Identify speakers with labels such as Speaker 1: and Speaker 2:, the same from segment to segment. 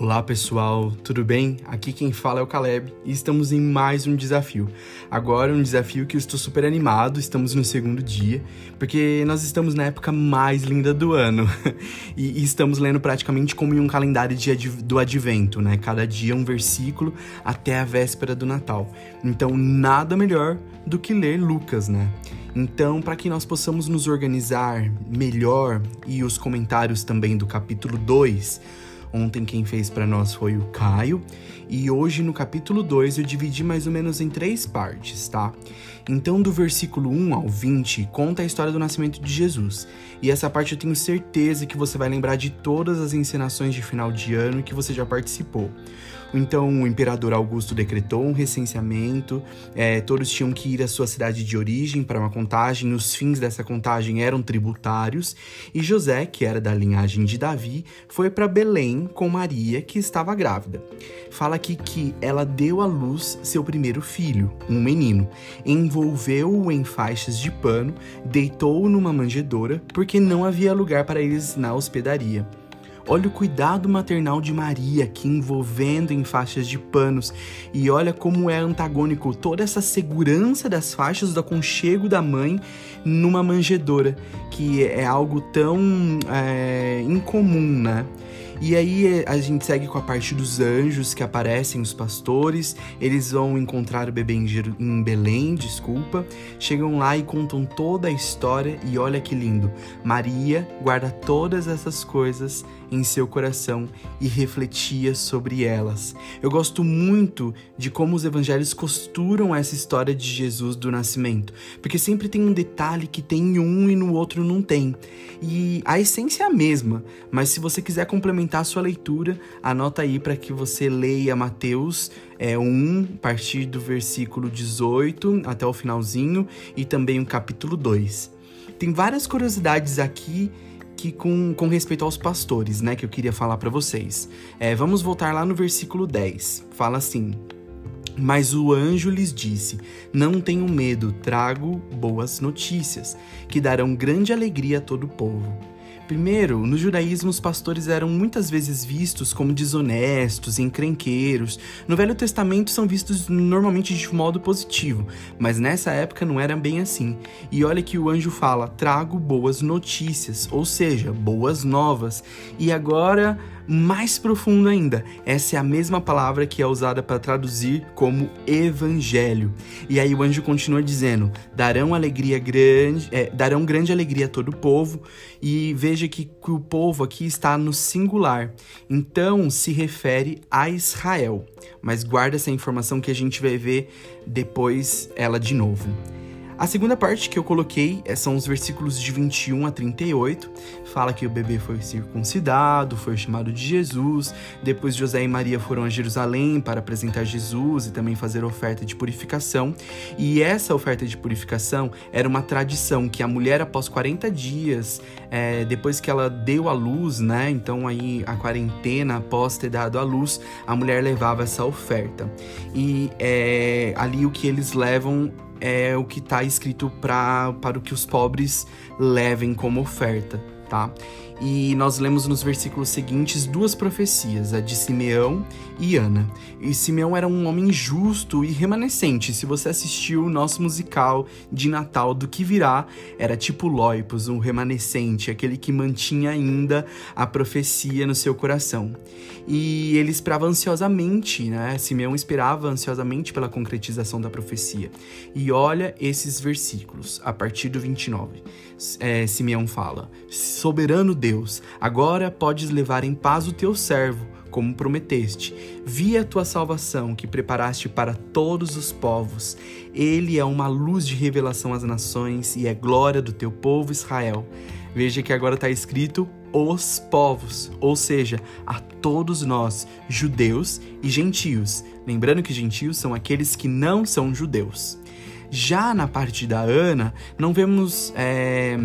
Speaker 1: Olá pessoal, tudo bem? Aqui quem fala é o Caleb e estamos em mais um desafio. Agora um desafio que eu estou super animado, estamos no segundo dia, porque nós estamos na época mais linda do ano e, estamos lendo praticamente como em um calendário de, do advento, né? Cada dia um versículo até a véspera do Natal. Então nada melhor do que ler Lucas, né? Então, para que nós possamos nos organizar melhor e os comentários também do capítulo 2, Ontem quem fez para nós foi o Caio. E hoje no capítulo 2 eu dividi mais ou menos em três partes, tá? Então, do versículo 1 ao 20, conta a história do nascimento de Jesus. E essa parte eu tenho certeza que você vai lembrar de todas as encenações de final de ano que você já participou. Então, o imperador Augusto decretou um recenseamento, é, todos tinham que ir à sua cidade de origem para uma contagem, os fins dessa contagem eram tributários, e José, que era da linhagem de Davi, foi para Belém com Maria, que estava grávida. Fala aqui que ela deu à luz seu primeiro filho, um menino, envolveu-o em faixas de pano, deitou-o numa manjedoura, porque não havia lugar para eles na hospedaria. Olha o cuidado maternal de Maria aqui envolvendo em faixas de panos. E olha como é antagônico toda essa segurança das faixas do aconchego da mãe numa manjedoura, que é algo tão é, incomum, né? E aí a gente segue com a parte dos anjos que aparecem, os pastores. Eles vão encontrar o bebê em Belém, desculpa. Chegam lá e contam toda a história. E olha que lindo! Maria guarda todas essas coisas em seu coração e refletia sobre elas. Eu gosto muito de como os evangelhos costuram essa história de Jesus do nascimento, porque sempre tem um detalhe que tem em um e no outro não tem. E a essência é a mesma, mas se você quiser complementar a sua leitura, anota aí para que você leia Mateus é, 1, a partir do versículo 18 até o finalzinho, e também o capítulo 2. Tem várias curiosidades aqui que com, com respeito aos pastores, né, que eu queria falar para vocês. É, vamos voltar lá no versículo 10. Fala assim: mas o anjo lhes disse: Não tenham medo, trago boas notícias, que darão grande alegria a todo o povo. Primeiro, no judaísmo, os pastores eram muitas vezes vistos como desonestos, encrenqueiros. No Velho Testamento são vistos normalmente de modo positivo, mas nessa época não era bem assim. E olha que o anjo fala: trago boas notícias, ou seja, boas novas. E agora mais profundo ainda. Essa é a mesma palavra que é usada para traduzir como evangelho. E aí o anjo continua dizendo: darão alegria grande, é, darão grande alegria a todo o povo. E veja que, que o povo aqui está no singular. Então se refere a Israel. Mas guarda essa informação que a gente vai ver depois ela de novo. A segunda parte que eu coloquei é, são os versículos de 21 a 38. Fala que o bebê foi circuncidado, foi chamado de Jesus. Depois José e Maria foram a Jerusalém para apresentar Jesus e também fazer oferta de purificação. E essa oferta de purificação era uma tradição que a mulher, após 40 dias, é, depois que ela deu a luz, né? Então aí a quarentena após ter dado a luz, a mulher levava essa oferta. E é, ali o que eles levam é o que está escrito pra, para o que os pobres levem como oferta, tá? E nós lemos nos versículos seguintes duas profecias, a de Simeão e Ana. E Simeão era um homem justo e remanescente. Se você assistiu o nosso musical de Natal do que virá, era tipo Loipos, um remanescente, aquele que mantinha ainda a profecia no seu coração. E ele esperava ansiosamente, né? Simeão esperava ansiosamente pela concretização da profecia. E olha esses versículos, a partir do 29. É, Simeão fala: Soberano Deus agora podes levar em paz o teu servo, como prometeste. Vi a tua salvação que preparaste para todos os povos. Ele é uma luz de revelação às nações e é glória do teu povo Israel. Veja que agora está escrito os povos, ou seja, a todos nós, judeus e gentios. Lembrando que gentios são aqueles que não são judeus. Já na parte da Ana, não vemos. É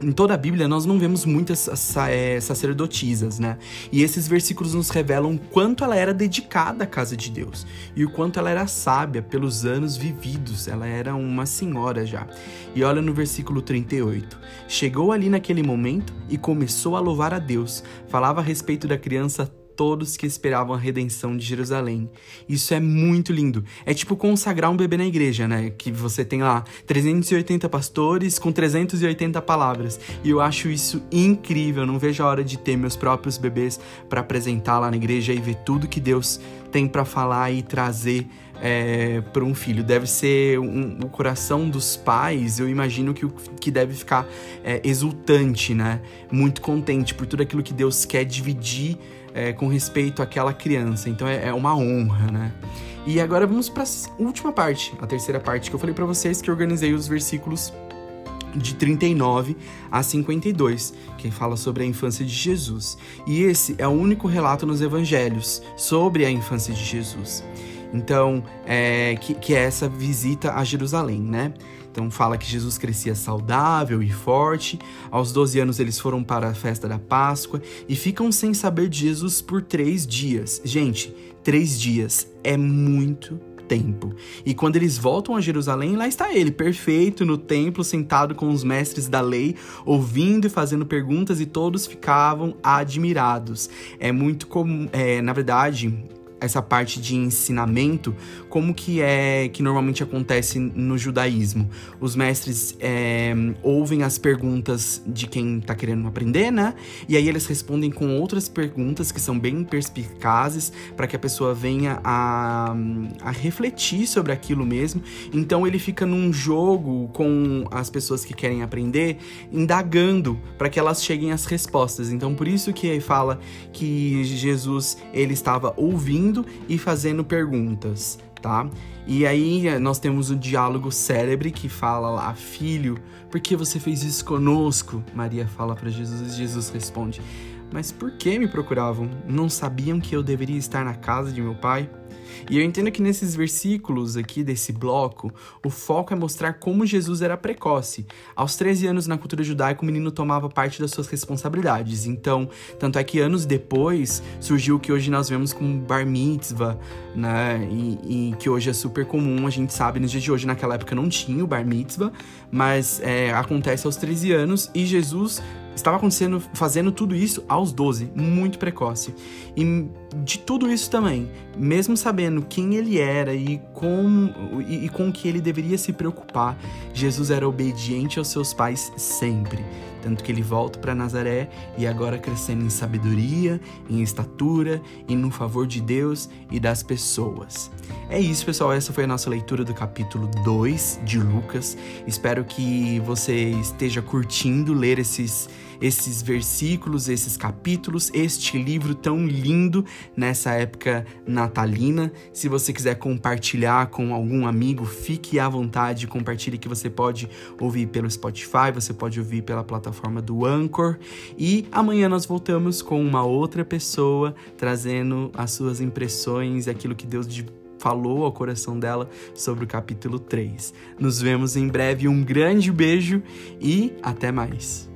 Speaker 1: em toda a Bíblia nós não vemos muitas é, sacerdotisas, né? E esses versículos nos revelam quanto ela era dedicada à casa de Deus e o quanto ela era sábia pelos anos vividos. Ela era uma senhora já. E olha no versículo 38. Chegou ali naquele momento e começou a louvar a Deus. Falava a respeito da criança todos que esperavam a redenção de Jerusalém. Isso é muito lindo. É tipo consagrar um bebê na igreja, né? Que você tem lá 380 pastores com 380 palavras. E eu acho isso incrível. não vejo a hora de ter meus próprios bebês para apresentar lá na igreja e ver tudo que Deus tem para falar e trazer é, para um filho. Deve ser um, o coração dos pais, eu imagino que, que deve ficar é, exultante, né? Muito contente por tudo aquilo que Deus quer dividir é, com respeito àquela criança. Então é, é uma honra, né? E agora vamos para a última parte, a terceira parte que eu falei para vocês que organizei os versículos de 39 a 52, que fala sobre a infância de Jesus. E esse é o único relato nos evangelhos sobre a infância de Jesus. Então, é, que, que é essa visita a Jerusalém, né? Então fala que Jesus crescia saudável e forte. Aos 12 anos eles foram para a festa da Páscoa e ficam sem saber de Jesus por três dias. Gente, três dias é muito tempo. E quando eles voltam a Jerusalém, lá está ele, perfeito, no templo, sentado com os mestres da lei, ouvindo e fazendo perguntas, e todos ficavam admirados. É muito comum, é, na verdade, essa parte de ensinamento, como que é que normalmente acontece no judaísmo? Os mestres é, ouvem as perguntas de quem está querendo aprender, né? E aí eles respondem com outras perguntas que são bem perspicazes para que a pessoa venha a, a refletir sobre aquilo mesmo. Então ele fica num jogo com as pessoas que querem aprender, indagando para que elas cheguem às respostas. Então por isso que fala que Jesus ele estava ouvindo ouvindo e fazendo perguntas, tá? E aí eh, nós temos o diálogo célebre que fala lá, filho, por que você fez isso conosco? Maria fala para Jesus e Jesus responde: Mas por que me procuravam? Não sabiam que eu deveria estar na casa de meu pai? E eu entendo que nesses versículos aqui desse bloco, o foco é mostrar como Jesus era precoce. Aos 13 anos na cultura judaica, o menino tomava parte das suas responsabilidades. Então, tanto é que anos depois surgiu o que hoje nós vemos como bar mitzvah, né? E, e que hoje é super comum, a gente sabe, nos dias de hoje, naquela época não tinha o bar mitzvah, mas é, acontece aos 13 anos e Jesus estava acontecendo, fazendo tudo isso aos 12, muito precoce. E de tudo isso também, mesmo sabendo quem ele era e com, e, e com que ele deveria se preocupar, Jesus era obediente aos seus pais sempre. Tanto que ele volta para Nazaré e agora crescendo em sabedoria, em estatura e no favor de Deus e das pessoas. É isso, pessoal. Essa foi a nossa leitura do capítulo 2 de Lucas. Espero que você esteja curtindo ler esses esses versículos, esses capítulos, este livro tão lindo nessa época natalina. Se você quiser compartilhar com algum amigo, fique à vontade, compartilhe que você pode ouvir pelo Spotify, você pode ouvir pela plataforma do Anchor. E amanhã nós voltamos com uma outra pessoa trazendo as suas impressões, aquilo que Deus falou ao coração dela sobre o capítulo 3. Nos vemos em breve, um grande beijo e até mais.